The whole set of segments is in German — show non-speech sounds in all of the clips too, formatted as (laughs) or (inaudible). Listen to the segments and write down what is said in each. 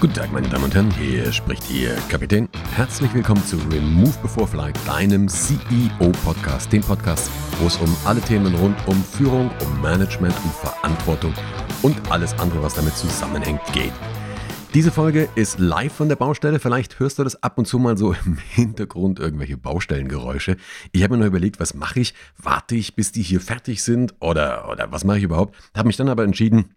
Guten Tag, meine Damen und Herren, hier spricht Ihr Kapitän. Herzlich willkommen zu Remove Before Flight, deinem CEO-Podcast, dem Podcast, wo es um alle Themen rund um Führung, um Management, um Verantwortung und alles andere, was damit zusammenhängt, geht. Diese Folge ist live von der Baustelle. Vielleicht hörst du das ab und zu mal so (laughs) im Hintergrund, irgendwelche Baustellengeräusche. Ich habe mir noch überlegt, was mache ich? Warte ich, bis die hier fertig sind? Oder, oder was mache ich überhaupt? Habe mich dann aber entschieden,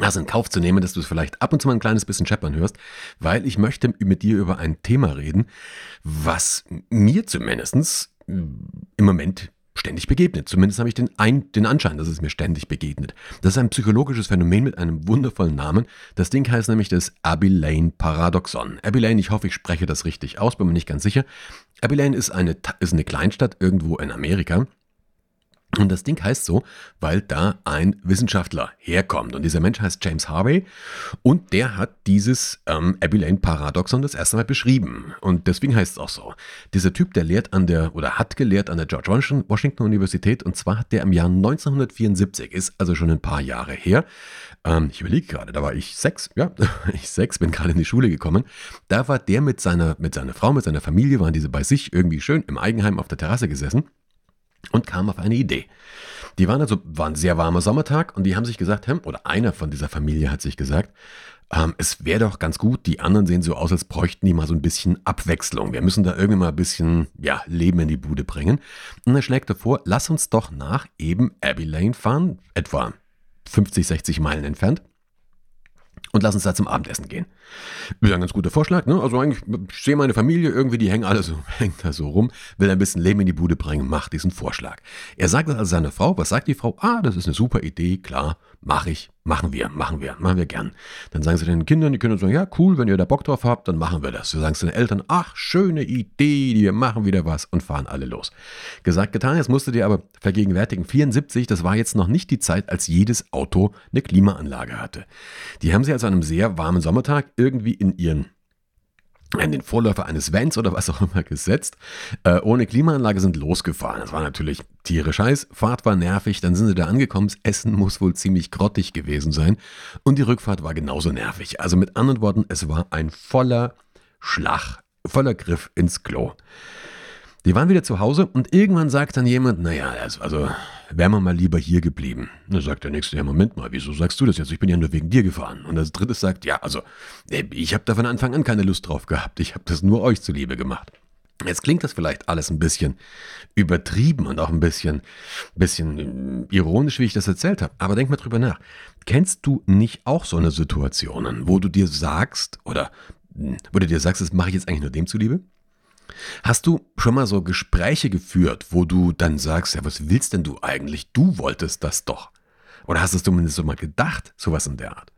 das in Kauf zu nehmen, dass du es vielleicht ab und zu mal ein kleines bisschen scheppern hörst, weil ich möchte mit dir über ein Thema reden, was mir zumindest im Moment ständig begegnet. Zumindest habe ich den, ein, den Anschein, dass es mir ständig begegnet. Das ist ein psychologisches Phänomen mit einem wundervollen Namen. Das Ding heißt nämlich das Abilene-Paradoxon. Abilene, ich hoffe, ich spreche das richtig aus, bin mir nicht ganz sicher. Abilene ist eine, ist eine Kleinstadt irgendwo in Amerika und das Ding heißt so, weil da ein Wissenschaftler herkommt. Und dieser Mensch heißt James Harvey und der hat dieses ähm, Abilene-Paradoxon das erste Mal beschrieben. Und deswegen heißt es auch so. Dieser Typ, der lehrt an der, oder hat gelehrt an der George Washington Universität und zwar hat der im Jahr 1974, ist also schon ein paar Jahre her. Ähm, ich überlege gerade, da war ich sechs, ja, (laughs) ich sechs, bin gerade in die Schule gekommen. Da war der mit seiner, mit seiner Frau, mit seiner Familie, waren diese bei sich irgendwie schön im Eigenheim auf der Terrasse gesessen und kam auf eine Idee. Die waren also, war ein sehr warmer Sommertag und die haben sich gesagt, oder einer von dieser Familie hat sich gesagt, ähm, es wäre doch ganz gut, die anderen sehen so aus, als bräuchten die mal so ein bisschen Abwechslung. Wir müssen da irgendwie mal ein bisschen, ja, Leben in die Bude bringen. Und er schlägt davor, lass uns doch nach eben Abbey Lane fahren, etwa 50, 60 Meilen entfernt und lass uns da zum Abendessen gehen. Ist ein ganz guter Vorschlag, ne? Also eigentlich, ich sehe meine Familie irgendwie, die hängen alle so, (laughs) hängt da so rum, will ein bisschen Leben in die Bude bringen, macht diesen Vorschlag. Er sagt das also seiner Frau, was sagt die Frau? Ah, das ist eine super Idee, klar, mache ich, machen wir, machen wir, machen wir gern. Dann sagen sie den Kindern, die Kinder sagen, ja, cool, wenn ihr da Bock drauf habt, dann machen wir das. Sie sagen zu den Eltern, ach, schöne Idee, wir machen wieder was und fahren alle los. Gesagt, getan, jetzt musst du dir aber vergegenwärtigen, 74, das war jetzt noch nicht die Zeit, als jedes Auto eine Klimaanlage hatte. Die haben sie also an einem sehr warmen Sommertag irgendwie in ihren in den Vorläufer eines Vans oder was auch immer gesetzt, äh, ohne Klimaanlage sind losgefahren. Das war natürlich tierisch heiß, Fahrt war nervig, dann sind sie da angekommen, das Essen muss wohl ziemlich grottig gewesen sein und die Rückfahrt war genauso nervig. Also mit anderen Worten, es war ein voller Schlag, voller Griff ins Klo. Die waren wieder zu Hause und irgendwann sagt dann jemand, naja, also wären wir mal lieber hier geblieben. Da sagt der Nächste, ja Moment mal, wieso sagst du das jetzt? Ich bin ja nur wegen dir gefahren. Und das Dritte sagt, ja, also äh, ich habe da von Anfang an keine Lust drauf gehabt. Ich habe das nur euch zuliebe gemacht. Jetzt klingt das vielleicht alles ein bisschen übertrieben und auch ein bisschen, bisschen äh, ironisch, wie ich das erzählt habe. Aber denk mal drüber nach. Kennst du nicht auch so eine Situationen, wo du dir sagst, oder hm, wo du dir sagst, das mache ich jetzt eigentlich nur dem zuliebe? Hast du schon mal so Gespräche geführt, wo du dann sagst, ja, was willst denn du eigentlich? Du wolltest das doch. Oder hast du es zumindest so mal gedacht, sowas in der Art?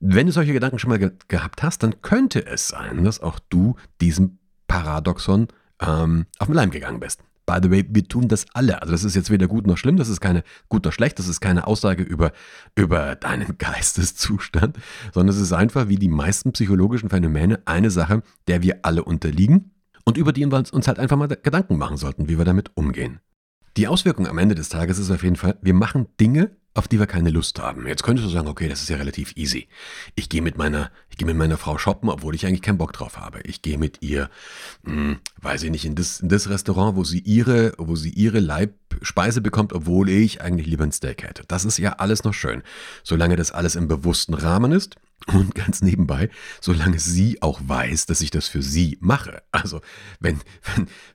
Wenn du solche Gedanken schon mal ge gehabt hast, dann könnte es sein, dass auch du diesem Paradoxon ähm, auf den Leim gegangen bist. By the way, wir tun das alle. Also das ist jetzt weder gut noch schlimm, das ist keine gut noch schlecht, das ist keine Aussage über, über deinen (laughs) Geisteszustand, sondern es ist einfach wie die meisten psychologischen Phänomene eine Sache, der wir alle unterliegen und über die wir uns halt einfach mal Gedanken machen sollten, wie wir damit umgehen. Die Auswirkung am Ende des Tages ist auf jeden Fall, wir machen Dinge, auf die wir keine Lust haben. Jetzt könntest du sagen, okay, das ist ja relativ easy. Ich gehe mit meiner, ich gehe mit meiner Frau shoppen, obwohl ich eigentlich keinen Bock drauf habe. Ich gehe mit ihr, hm, weiß ich nicht, in das, in das Restaurant, wo sie ihre, wo sie ihre Leibspeise bekommt, obwohl ich eigentlich lieber ein Steak hätte. Das ist ja alles noch schön, solange das alles im bewussten Rahmen ist und ganz nebenbei, solange sie auch weiß, dass ich das für sie mache. Also, wenn,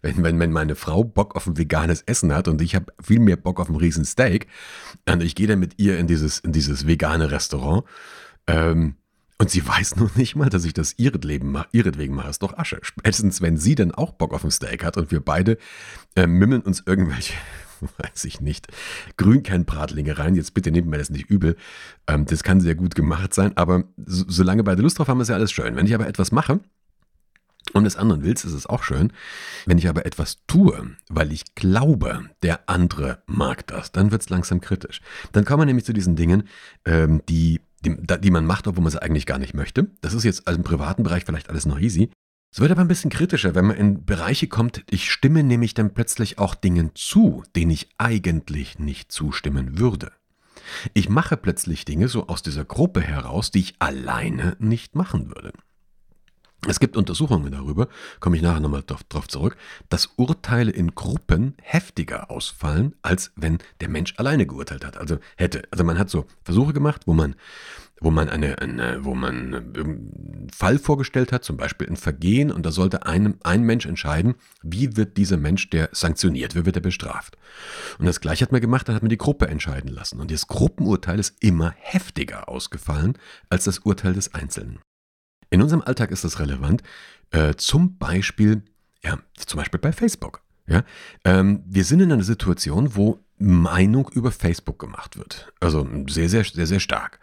wenn, wenn, wenn, meine Frau Bock auf ein veganes Essen hat und ich habe viel mehr Bock auf ein Riesensteak, und ich gehe dann mit ihr in dieses, in dieses vegane Restaurant, ähm, und sie weiß (laughs) noch nicht mal, dass ich das ihretwegen mache, ihretwegen mache, ist doch Asche. Spätestens, wenn sie dann auch Bock auf ein Steak hat und wir beide äh, mimmeln uns irgendwelche (laughs) weiß ich nicht, Grünkernbratlinge rein. Jetzt bitte nehmt mir das nicht übel. Ähm, das kann sehr gut gemacht sein, aber so, solange beide Lust drauf haben, ist ja alles schön. Wenn ich aber etwas mache, um des anderen willst, ist es auch schön. Wenn ich aber etwas tue, weil ich glaube, der andere mag das, dann wird es langsam kritisch. Dann kommen wir nämlich zu diesen Dingen, ähm, die, die, die man macht, obwohl man sie eigentlich gar nicht möchte. Das ist jetzt also im privaten Bereich vielleicht alles noch easy. Es wird aber ein bisschen kritischer, wenn man in Bereiche kommt, ich stimme nämlich dann plötzlich auch Dingen zu, denen ich eigentlich nicht zustimmen würde. Ich mache plötzlich Dinge so aus dieser Gruppe heraus, die ich alleine nicht machen würde. Es gibt Untersuchungen darüber, komme ich nachher nochmal darauf zurück, dass Urteile in Gruppen heftiger ausfallen, als wenn der Mensch alleine geurteilt hat. Also hätte, also man hat so Versuche gemacht, wo man, wo man eine, eine wo man einen Fall vorgestellt hat, zum Beispiel ein Vergehen, und da sollte ein, ein Mensch entscheiden, wie wird dieser Mensch der sanktioniert, wie wird er bestraft. Und das gleiche hat man gemacht, dann hat man die Gruppe entscheiden lassen. Und das Gruppenurteil ist immer heftiger ausgefallen als das Urteil des Einzelnen. In unserem Alltag ist das relevant. Äh, zum Beispiel, ja, zum Beispiel bei Facebook. Ja, ähm, wir sind in einer Situation, wo Meinung über Facebook gemacht wird. Also sehr, sehr, sehr, sehr stark.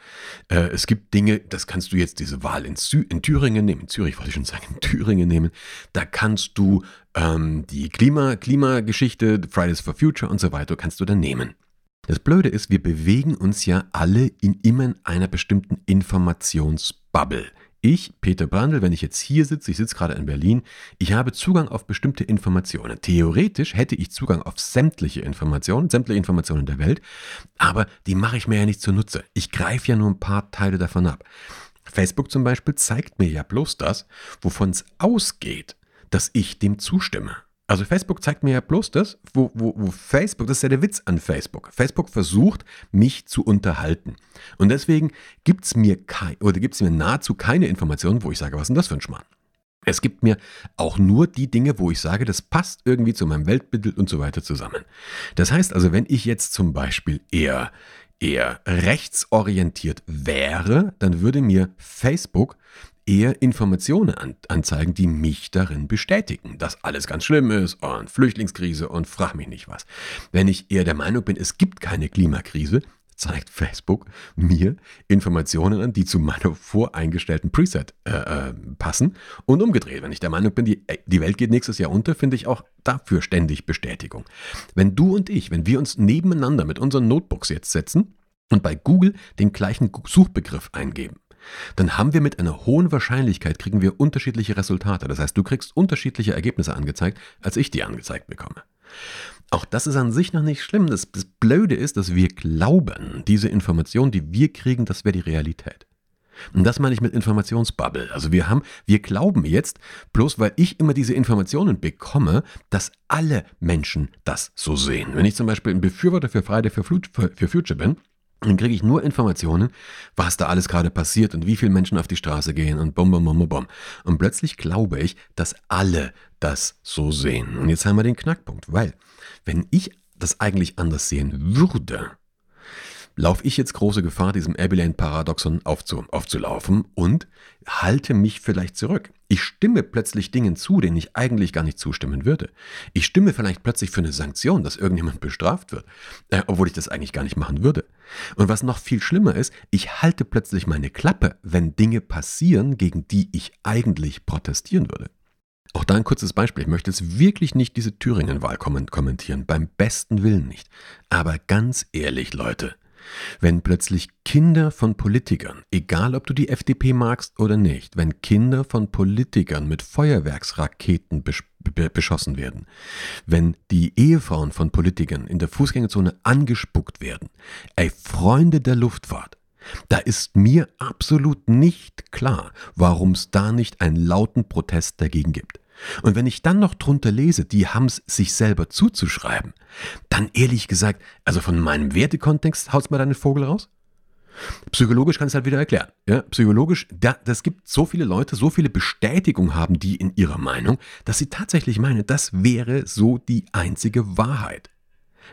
Äh, es gibt Dinge, das kannst du jetzt diese Wahl in, Zü in Thüringen nehmen, in Zürich wollte ich schon sagen, in Thüringen nehmen. Da kannst du ähm, die Klima, Klimageschichte, Fridays for Future und so weiter, kannst du dann nehmen. Das Blöde ist, wir bewegen uns ja alle in immer in einer bestimmten Informationsbubble. Ich, Peter Brandl, wenn ich jetzt hier sitze, ich sitze gerade in Berlin, ich habe Zugang auf bestimmte Informationen. Theoretisch hätte ich Zugang auf sämtliche Informationen, sämtliche Informationen der Welt, aber die mache ich mir ja nicht zunutze. Ich greife ja nur ein paar Teile davon ab. Facebook zum Beispiel zeigt mir ja bloß das, wovon es ausgeht, dass ich dem zustimme. Also Facebook zeigt mir ja bloß das, wo, wo, wo Facebook, das ist ja der Witz an Facebook. Facebook versucht, mich zu unterhalten. Und deswegen gibt es mir kein, oder gibt mir nahezu keine Informationen, wo ich sage, was ist denn das für ein Schmarrn? Es gibt mir auch nur die Dinge, wo ich sage, das passt irgendwie zu meinem Weltbild und so weiter zusammen. Das heißt also, wenn ich jetzt zum Beispiel eher, eher rechtsorientiert wäre, dann würde mir Facebook eher Informationen an, anzeigen, die mich darin bestätigen, dass alles ganz schlimm ist und Flüchtlingskrise und frag mich nicht was. Wenn ich eher der Meinung bin, es gibt keine Klimakrise, zeigt Facebook mir Informationen an, die zu meinem voreingestellten Preset äh, äh, passen und umgedreht. Wenn ich der Meinung bin, die, äh, die Welt geht nächstes Jahr unter, finde ich auch dafür ständig Bestätigung. Wenn du und ich, wenn wir uns nebeneinander mit unseren Notebooks jetzt setzen und bei Google den gleichen Suchbegriff eingeben, dann haben wir mit einer hohen Wahrscheinlichkeit kriegen wir unterschiedliche Resultate. Das heißt, du kriegst unterschiedliche Ergebnisse angezeigt, als ich die angezeigt bekomme. Auch das ist an sich noch nicht schlimm. Das, das Blöde ist, dass wir glauben, diese Information, die wir kriegen, das wäre die Realität. Und das meine ich mit Informationsbubble. Also wir haben, wir glauben jetzt, bloß weil ich immer diese Informationen bekomme, dass alle Menschen das so sehen. Wenn ich zum Beispiel ein Befürworter für Friday für Future bin, dann kriege ich nur Informationen, was da alles gerade passiert und wie viele Menschen auf die Straße gehen und bum, bum, bum, bum. Und plötzlich glaube ich, dass alle das so sehen. Und jetzt haben wir den Knackpunkt, weil wenn ich das eigentlich anders sehen würde, laufe ich jetzt große Gefahr, diesem Abilene-Paradoxon aufzu, aufzulaufen und halte mich vielleicht zurück. Ich stimme plötzlich Dingen zu, denen ich eigentlich gar nicht zustimmen würde. Ich stimme vielleicht plötzlich für eine Sanktion, dass irgendjemand bestraft wird, äh, obwohl ich das eigentlich gar nicht machen würde. Und was noch viel schlimmer ist, ich halte plötzlich meine Klappe, wenn Dinge passieren, gegen die ich eigentlich protestieren würde. Auch da ein kurzes Beispiel. Ich möchte jetzt wirklich nicht diese Thüringen-Wahl kommentieren, beim besten Willen nicht. Aber ganz ehrlich, Leute, wenn plötzlich Kinder von Politikern, egal ob du die FDP magst oder nicht, wenn Kinder von Politikern mit Feuerwerksraketen beschossen werden, wenn die Ehefrauen von Politikern in der Fußgängerzone angespuckt werden, ey Freunde der Luftfahrt, da ist mir absolut nicht klar, warum es da nicht einen lauten Protest dagegen gibt. Und wenn ich dann noch drunter lese, die haben es sich selber zuzuschreiben, dann ehrlich gesagt, also von meinem Wertekontext haut's mal deinen Vogel raus? Psychologisch kann ich es halt wieder erklären. Ja, psychologisch, da, das gibt so viele Leute, so viele Bestätigungen haben die in ihrer Meinung, dass sie tatsächlich meinen, das wäre so die einzige Wahrheit.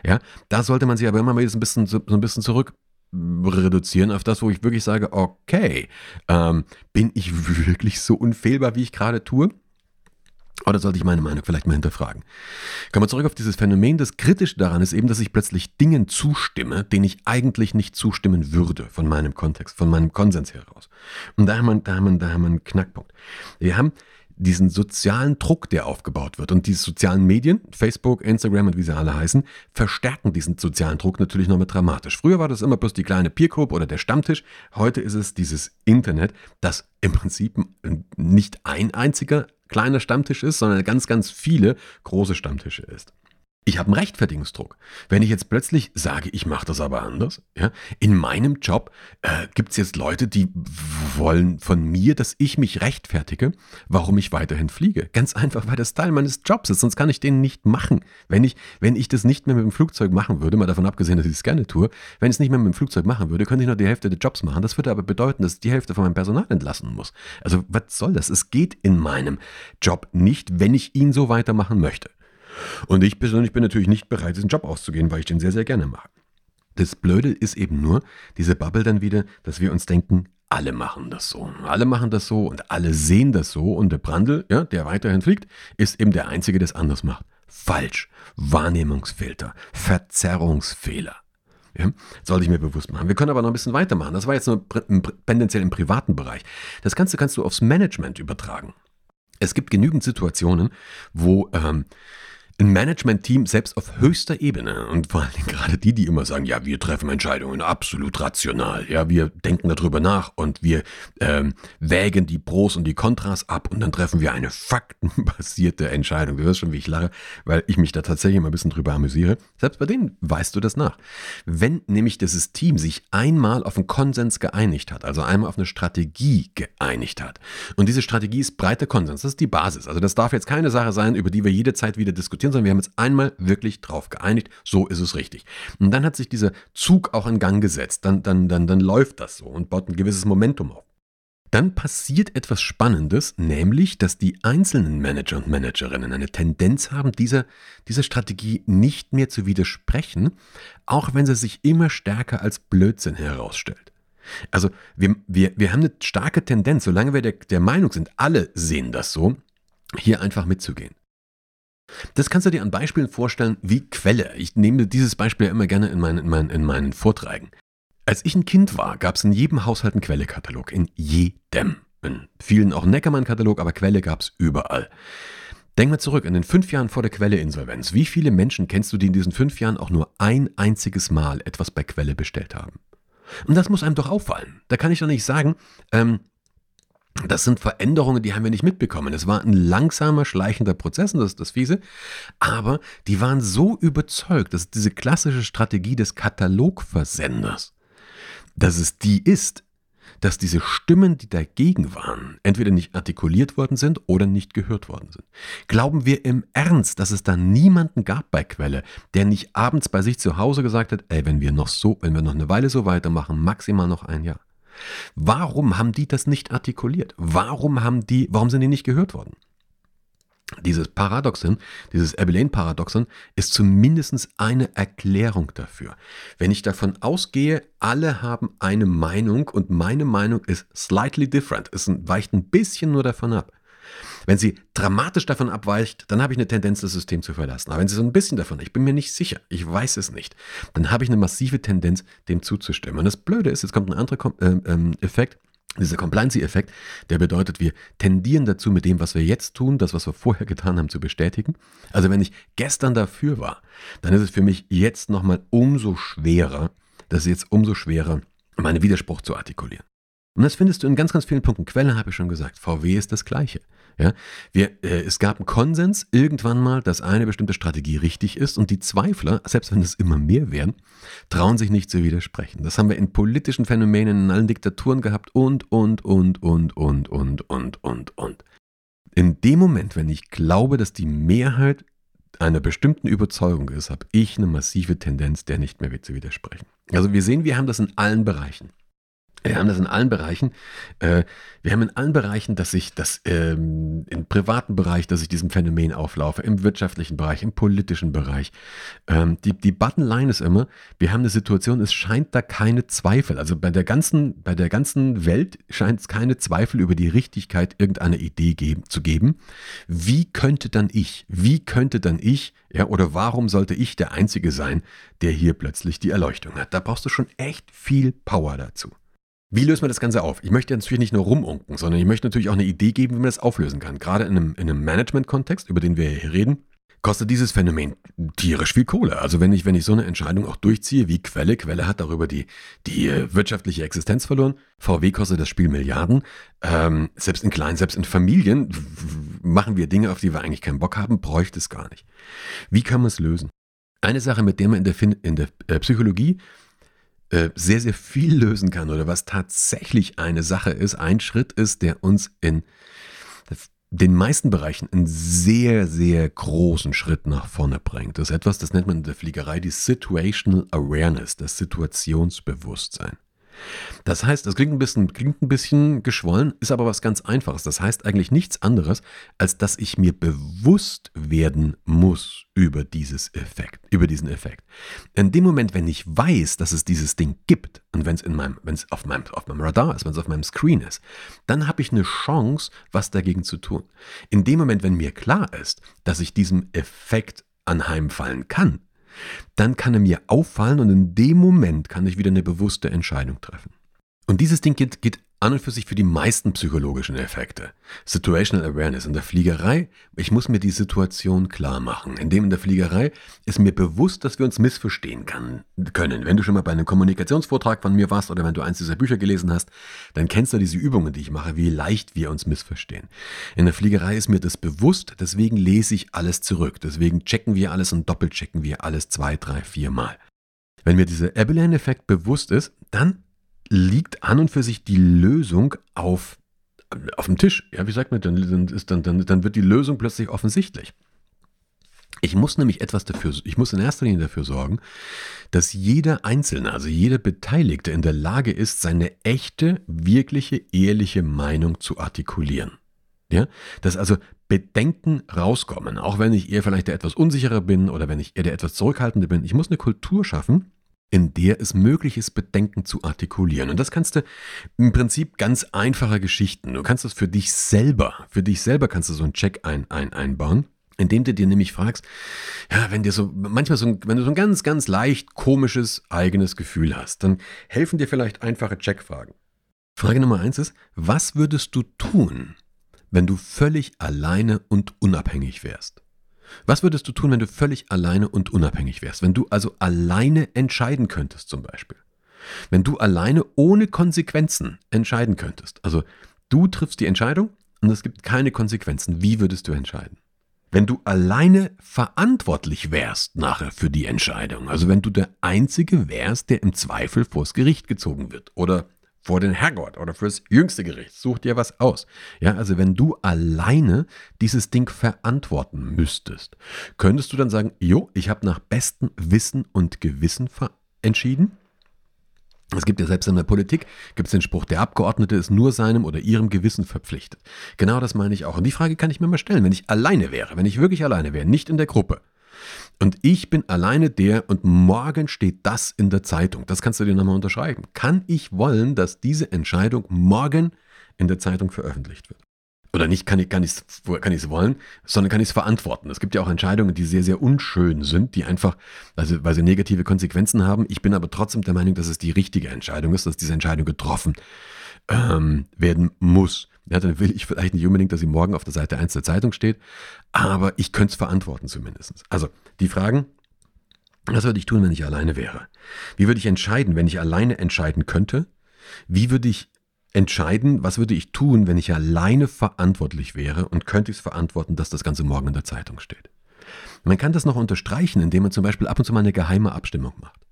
Ja, da sollte man sich aber immer mal ein bisschen, so ein bisschen zurück reduzieren auf das, wo ich wirklich sage, okay, ähm, bin ich (laughs) wirklich so unfehlbar, wie ich gerade tue? Oder sollte ich meine Meinung vielleicht mal hinterfragen? Kommen wir zurück auf dieses Phänomen. Das Kritische daran ist eben, dass ich plötzlich Dingen zustimme, denen ich eigentlich nicht zustimmen würde, von meinem Kontext, von meinem Konsens heraus. Und da haben wir, da haben wir, da haben wir einen Knackpunkt. Wir haben diesen sozialen Druck, der aufgebaut wird. Und diese sozialen Medien, Facebook, Instagram und wie sie alle heißen, verstärken diesen sozialen Druck natürlich nochmal dramatisch. Früher war das immer bloß die kleine Peergroup oder der Stammtisch. Heute ist es dieses Internet, das im Prinzip nicht ein einziger kleiner Stammtisch ist, sondern ganz, ganz viele große Stammtische ist. Ich habe einen Rechtfertigungsdruck. Wenn ich jetzt plötzlich sage, ich mache das aber anders, ja, in meinem Job äh, gibt es jetzt Leute, die wollen von mir, dass ich mich rechtfertige, warum ich weiterhin fliege. Ganz einfach, weil das Teil meines Jobs ist, sonst kann ich den nicht machen. Wenn ich, wenn ich das nicht mehr mit dem Flugzeug machen würde, mal davon abgesehen, dass ich es gerne tue, wenn ich es nicht mehr mit dem Flugzeug machen würde, könnte ich nur die Hälfte des Jobs machen. Das würde aber bedeuten, dass ich die Hälfte von meinem Personal entlassen muss. Also was soll das? Es geht in meinem Job nicht, wenn ich ihn so weitermachen möchte. Und ich persönlich bin natürlich nicht bereit, diesen Job auszugehen, weil ich den sehr, sehr gerne mache. Das Blöde ist eben nur, diese Bubble dann wieder, dass wir uns denken, alle machen das so. Alle machen das so und alle sehen das so. Und der Brandl, ja, der weiterhin fliegt, ist eben der Einzige, der es anders macht. Falsch. Wahrnehmungsfilter. Verzerrungsfehler. Ja, sollte ich mir bewusst machen. Wir können aber noch ein bisschen weitermachen. Das war jetzt nur tendenziell im privaten Bereich. Das Ganze kannst du aufs Management übertragen. Es gibt genügend Situationen, wo ähm, ein Management-Team selbst auf höchster Ebene und vor allem gerade die, die immer sagen, ja, wir treffen Entscheidungen absolut rational, ja, wir denken darüber nach und wir ähm, wägen die Pros und die Kontras ab und dann treffen wir eine faktenbasierte Entscheidung. Du hörst schon, wie ich lache, weil ich mich da tatsächlich immer ein bisschen drüber amüsiere. Selbst bei denen weißt du das nach. Wenn nämlich dieses Team sich einmal auf einen Konsens geeinigt hat, also einmal auf eine Strategie geeinigt hat und diese Strategie ist breiter Konsens, das ist die Basis. Also das darf jetzt keine Sache sein, über die wir jede Zeit wieder diskutieren diskutieren, sondern wir haben uns einmal wirklich drauf geeinigt, so ist es richtig. Und dann hat sich dieser Zug auch in Gang gesetzt, dann, dann, dann, dann läuft das so und baut ein gewisses Momentum auf. Dann passiert etwas Spannendes, nämlich, dass die einzelnen Manager und Managerinnen eine Tendenz haben, dieser, dieser Strategie nicht mehr zu widersprechen, auch wenn sie sich immer stärker als Blödsinn herausstellt. Also wir, wir, wir haben eine starke Tendenz, solange wir der, der Meinung sind, alle sehen das so, hier einfach mitzugehen. Das kannst du dir an Beispielen vorstellen wie Quelle. Ich nehme dieses Beispiel immer gerne in meinen, in meinen, in meinen Vorträgen. Als ich ein Kind war, gab es in jedem Haushalt einen Quellekatalog. In jedem. In vielen auch einen Neckermann-Katalog, aber Quelle gab es überall. Denk mal zurück, in den fünf Jahren vor der Quelle-Insolvenz. Wie viele Menschen kennst du, die in diesen fünf Jahren auch nur ein einziges Mal etwas bei Quelle bestellt haben? Und das muss einem doch auffallen. Da kann ich doch nicht sagen, ähm, das sind Veränderungen, die haben wir nicht mitbekommen. Es war ein langsamer, schleichender Prozess, und das ist das Fiese. Aber die waren so überzeugt, dass diese klassische Strategie des Katalogversenders, dass es die ist, dass diese Stimmen, die dagegen waren, entweder nicht artikuliert worden sind oder nicht gehört worden sind. Glauben wir im Ernst, dass es da niemanden gab bei Quelle, der nicht abends bei sich zu Hause gesagt hat, ey, wenn wir noch so, wenn wir noch eine Weile so weitermachen, maximal noch ein Jahr. Warum haben die das nicht artikuliert? Warum haben die, warum sind die nicht gehört worden? Dieses Paradoxon, dieses Abilene-Paradoxon ist zumindest eine Erklärung dafür. Wenn ich davon ausgehe, alle haben eine Meinung und meine Meinung ist slightly different, es weicht ein bisschen nur davon ab, wenn sie dramatisch davon abweicht, dann habe ich eine Tendenz, das System zu verlassen. Aber wenn sie so ein bisschen davon, ich bin mir nicht sicher, ich weiß es nicht, dann habe ich eine massive Tendenz, dem zuzustimmen. Und das Blöde ist, jetzt kommt ein anderer ähm, ähm, Effekt, dieser Compliancy-Effekt, der bedeutet, wir tendieren dazu, mit dem, was wir jetzt tun, das, was wir vorher getan haben, zu bestätigen. Also wenn ich gestern dafür war, dann ist es für mich jetzt nochmal umso schwerer, das ist jetzt umso schwerer, meinen Widerspruch zu artikulieren. Und das findest du in ganz, ganz vielen Punkten. Quelle habe ich schon gesagt. VW ist das Gleiche. Ja, wir, äh, es gab einen Konsens irgendwann mal, dass eine bestimmte Strategie richtig ist und die Zweifler, selbst wenn es immer mehr werden, trauen sich nicht zu widersprechen. Das haben wir in politischen Phänomenen in allen Diktaturen gehabt und, und, und, und, und, und, und, und, und. In dem Moment, wenn ich glaube, dass die Mehrheit einer bestimmten Überzeugung ist, habe ich eine massive Tendenz, der nicht mehr zu widersprechen. Also wir sehen, wir haben das in allen Bereichen. Wir haben das in allen Bereichen. Äh, wir haben in allen Bereichen, dass ich das ähm, im privaten Bereich, dass ich diesem Phänomen auflaufe, im wirtschaftlichen Bereich, im politischen Bereich. Ähm, die, die Buttonline ist immer, wir haben eine Situation, es scheint da keine Zweifel. Also bei der ganzen, bei der ganzen Welt scheint es keine Zweifel über die Richtigkeit irgendeiner Idee geben, zu geben. Wie könnte dann ich, wie könnte dann ich, ja, oder warum sollte ich der Einzige sein, der hier plötzlich die Erleuchtung hat? Da brauchst du schon echt viel Power dazu. Wie löst man das Ganze auf? Ich möchte natürlich nicht nur rumunken, sondern ich möchte natürlich auch eine Idee geben, wie man das auflösen kann. Gerade in einem, in einem Management-Kontext, über den wir hier reden, kostet dieses Phänomen tierisch viel Kohle. Also wenn ich, wenn ich so eine Entscheidung auch durchziehe, wie Quelle, Quelle hat darüber die, die äh, wirtschaftliche Existenz verloren. VW kostet das Spiel Milliarden. Ähm, selbst in kleinen, selbst in Familien machen wir Dinge, auf die wir eigentlich keinen Bock haben, bräuchte es gar nicht. Wie kann man es lösen? Eine Sache, mit der man in der, in der äh, Psychologie sehr, sehr viel lösen kann oder was tatsächlich eine Sache ist, ein Schritt ist, der uns in den meisten Bereichen einen sehr, sehr großen Schritt nach vorne bringt. Das ist etwas, das nennt man in der Fliegerei die Situational Awareness, das Situationsbewusstsein. Das heißt, das klingt ein bisschen, klingt ein bisschen geschwollen, ist aber was ganz Einfaches. Das heißt eigentlich nichts anderes, als dass ich mir bewusst werden muss über dieses Effekt, über diesen Effekt. In dem Moment, wenn ich weiß, dass es dieses Ding gibt und es wenn es auf meinem, auf meinem Radar ist, wenn es auf meinem Screen ist, dann habe ich eine Chance, was dagegen zu tun. In dem Moment, wenn mir klar ist, dass ich diesem Effekt anheimfallen kann, dann kann er mir auffallen und in dem Moment kann ich wieder eine bewusste Entscheidung treffen. Und dieses Ding geht, geht an und für sich für die meisten psychologischen Effekte. Situational Awareness in der Fliegerei, ich muss mir die Situation klar machen. Indem in der Fliegerei ist mir bewusst, dass wir uns missverstehen kann, können. Wenn du schon mal bei einem Kommunikationsvortrag von mir warst oder wenn du eins dieser Bücher gelesen hast, dann kennst du diese Übungen, die ich mache, wie leicht wir uns missverstehen. In der Fliegerei ist mir das bewusst, deswegen lese ich alles zurück. Deswegen checken wir alles und doppelt checken wir alles zwei, drei, vier Mal. Wenn mir dieser Abilene-Effekt bewusst ist, dann liegt an und für sich die Lösung auf, auf dem Tisch. Ja, wie sagt man, dann, ist dann, dann, dann wird die Lösung plötzlich offensichtlich. Ich muss nämlich etwas dafür, ich muss in erster Linie dafür sorgen, dass jeder Einzelne, also jeder Beteiligte in der Lage ist, seine echte, wirkliche, ehrliche Meinung zu artikulieren. Ja, dass also Bedenken rauskommen, auch wenn ich eher vielleicht der etwas unsicherer bin oder wenn ich eher der etwas zurückhaltender bin. Ich muss eine Kultur schaffen, in der es möglich ist, Bedenken zu artikulieren. Und das kannst du im Prinzip ganz einfache Geschichten. Du kannst das für dich selber, für dich selber kannst du so einen Check ein, ein, einbauen. Indem du dir nämlich fragst, ja, wenn dir so, manchmal so, wenn du so ein ganz, ganz leicht komisches eigenes Gefühl hast, dann helfen dir vielleicht einfache Checkfragen. Frage Nummer eins ist, was würdest du tun, wenn du völlig alleine und unabhängig wärst? Was würdest du tun, wenn du völlig alleine und unabhängig wärst? Wenn du also alleine entscheiden könntest zum Beispiel. Wenn du alleine ohne Konsequenzen entscheiden könntest. Also du triffst die Entscheidung und es gibt keine Konsequenzen. Wie würdest du entscheiden? Wenn du alleine verantwortlich wärst nachher für die Entscheidung, also wenn du der Einzige wärst, der im Zweifel vors Gericht gezogen wird oder vor den Herrgott oder fürs jüngste Gericht. Such dir was aus. Ja, also wenn du alleine dieses Ding verantworten müsstest, könntest du dann sagen, jo, ich habe nach bestem Wissen und Gewissen entschieden? Es gibt ja selbst in der Politik, gibt es den Spruch, der Abgeordnete ist nur seinem oder ihrem Gewissen verpflichtet. Genau das meine ich auch. Und die Frage kann ich mir mal stellen, wenn ich alleine wäre, wenn ich wirklich alleine wäre, nicht in der Gruppe, und ich bin alleine der und morgen steht das in der Zeitung. Das kannst du dir nochmal unterschreiben. Kann ich wollen, dass diese Entscheidung morgen in der Zeitung veröffentlicht wird? Oder nicht kann ich kann es kann ich's wollen, sondern kann ich es verantworten. Es gibt ja auch Entscheidungen, die sehr, sehr unschön sind, die einfach, also, weil sie negative Konsequenzen haben. Ich bin aber trotzdem der Meinung, dass es die richtige Entscheidung ist, dass diese Entscheidung getroffen ähm, werden muss. Ja, dann will ich vielleicht nicht unbedingt, dass sie morgen auf der Seite 1 der Zeitung steht, aber ich könnte es verantworten zumindest. Also die Fragen, was würde ich tun, wenn ich alleine wäre? Wie würde ich entscheiden, wenn ich alleine entscheiden könnte? Wie würde ich entscheiden, was würde ich tun, wenn ich alleine verantwortlich wäre und könnte ich es verantworten, dass das Ganze morgen in der Zeitung steht? Man kann das noch unterstreichen, indem man zum Beispiel ab und zu mal eine geheime Abstimmung macht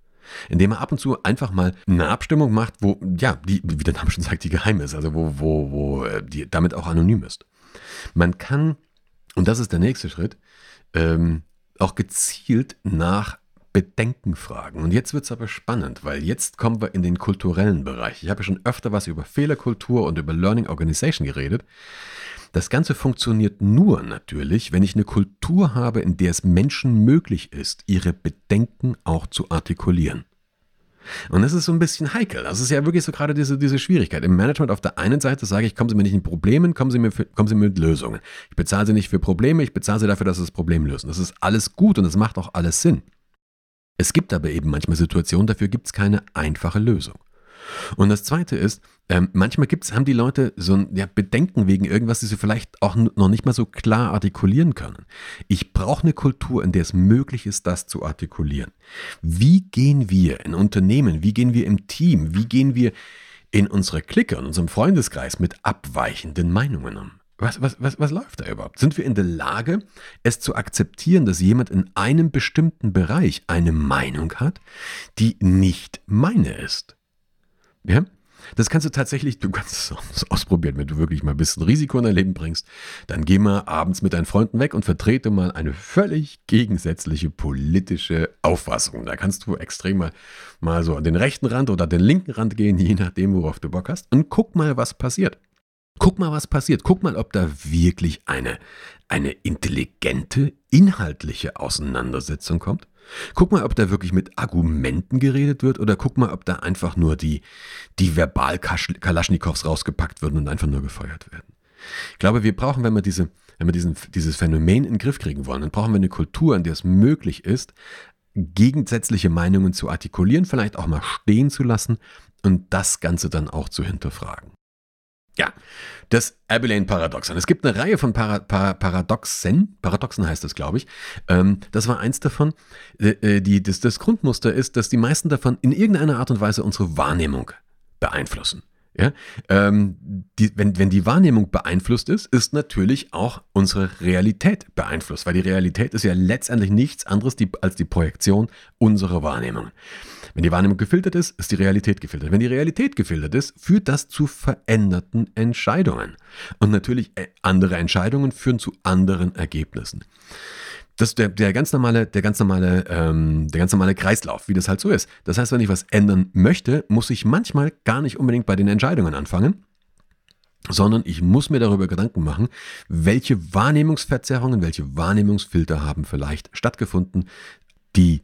indem er ab und zu einfach mal eine Abstimmung macht, wo, ja, die, wie der Name schon sagt, die geheim ist, also wo, wo, wo äh, die damit auch anonym ist. Man kann, und das ist der nächste Schritt, ähm, auch gezielt nach Bedenken fragen. Und jetzt wird es aber spannend, weil jetzt kommen wir in den kulturellen Bereich. Ich habe ja schon öfter was über Fehlerkultur und über Learning Organization geredet. Das Ganze funktioniert nur natürlich, wenn ich eine Kultur habe, in der es Menschen möglich ist, ihre Bedenken auch zu artikulieren. Und das ist so ein bisschen heikel. Das ist ja wirklich so gerade diese, diese Schwierigkeit. Im Management auf der einen Seite sage ich, kommen Sie mir nicht in Problemen, kommen Sie mir, für, kommen Sie mir mit Lösungen. Ich bezahle Sie nicht für Probleme, ich bezahle Sie dafür, dass Sie das Problem lösen. Das ist alles gut und das macht auch alles Sinn. Es gibt aber eben manchmal Situationen, dafür gibt es keine einfache Lösung. Und das Zweite ist, ähm, manchmal gibt's, haben die Leute so ein ja, Bedenken wegen irgendwas, die sie vielleicht auch noch nicht mal so klar artikulieren können. Ich brauche eine Kultur, in der es möglich ist, das zu artikulieren. Wie gehen wir in Unternehmen, wie gehen wir im Team, wie gehen wir in unserer Clique, in unserem Freundeskreis mit abweichenden Meinungen um? Was, was, was, was läuft da überhaupt? Sind wir in der Lage, es zu akzeptieren, dass jemand in einem bestimmten Bereich eine Meinung hat, die nicht meine ist? Ja? Das kannst du tatsächlich, du kannst es ausprobieren, wenn du wirklich mal ein bisschen Risiko in dein Leben bringst. Dann geh mal abends mit deinen Freunden weg und vertrete mal eine völlig gegensätzliche politische Auffassung. Da kannst du extrem mal, mal so an den rechten Rand oder den linken Rand gehen, je nachdem, worauf du Bock hast. Und guck mal, was passiert. Guck mal, was passiert. Guck mal, ob da wirklich eine, eine intelligente, inhaltliche Auseinandersetzung kommt. Guck mal, ob da wirklich mit Argumenten geredet wird oder guck mal, ob da einfach nur die, die Verbal-Kalaschnikows rausgepackt werden und einfach nur gefeuert werden. Ich glaube, wir brauchen, wenn wir, diese, wenn wir diesen, dieses Phänomen in den Griff kriegen wollen, dann brauchen wir eine Kultur, in der es möglich ist, gegensätzliche Meinungen zu artikulieren, vielleicht auch mal stehen zu lassen und das Ganze dann auch zu hinterfragen. Ja, das Abilene-Paradoxon. Es gibt eine Reihe von Para Para Paradoxen, Paradoxen heißt das, glaube ich. Ähm, das war eins davon. Äh, äh, die, das, das Grundmuster ist, dass die meisten davon in irgendeiner Art und Weise unsere Wahrnehmung beeinflussen. Ja? Ähm, die, wenn, wenn die Wahrnehmung beeinflusst ist, ist natürlich auch unsere Realität beeinflusst, weil die Realität ist ja letztendlich nichts anderes die, als die Projektion unserer Wahrnehmung. Wenn die Wahrnehmung gefiltert ist, ist die Realität gefiltert. Wenn die Realität gefiltert ist, führt das zu veränderten Entscheidungen. Und natürlich äh, andere Entscheidungen führen zu anderen Ergebnissen. Das der, der ganz normale, der ganz normale, ähm, der ganz normale Kreislauf, wie das halt so ist. Das heißt, wenn ich was ändern möchte, muss ich manchmal gar nicht unbedingt bei den Entscheidungen anfangen, sondern ich muss mir darüber Gedanken machen, welche Wahrnehmungsverzerrungen, welche Wahrnehmungsfilter haben vielleicht stattgefunden, die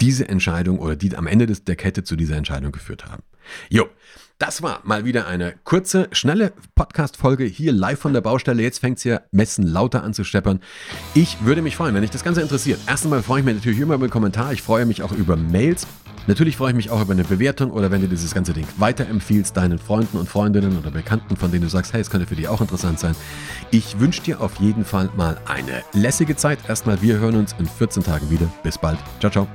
diese Entscheidung oder die am Ende des, der Kette zu dieser Entscheidung geführt haben. Jo, das war mal wieder eine kurze, schnelle Podcast-Folge hier live von der Baustelle. Jetzt fängt es hier messen lauter an zu steppern. Ich würde mich freuen, wenn dich das Ganze interessiert. Erst einmal freue ich mich natürlich immer über einen Kommentar. Ich freue mich auch über Mails. Natürlich freue ich mich auch über eine Bewertung oder wenn du dieses ganze Ding weiterempfiehlst, deinen Freunden und Freundinnen oder Bekannten, von denen du sagst, hey, es könnte für dich auch interessant sein. Ich wünsche dir auf jeden Fall mal eine lässige Zeit. Erstmal, wir hören uns in 14 Tagen wieder. Bis bald. Ciao, ciao.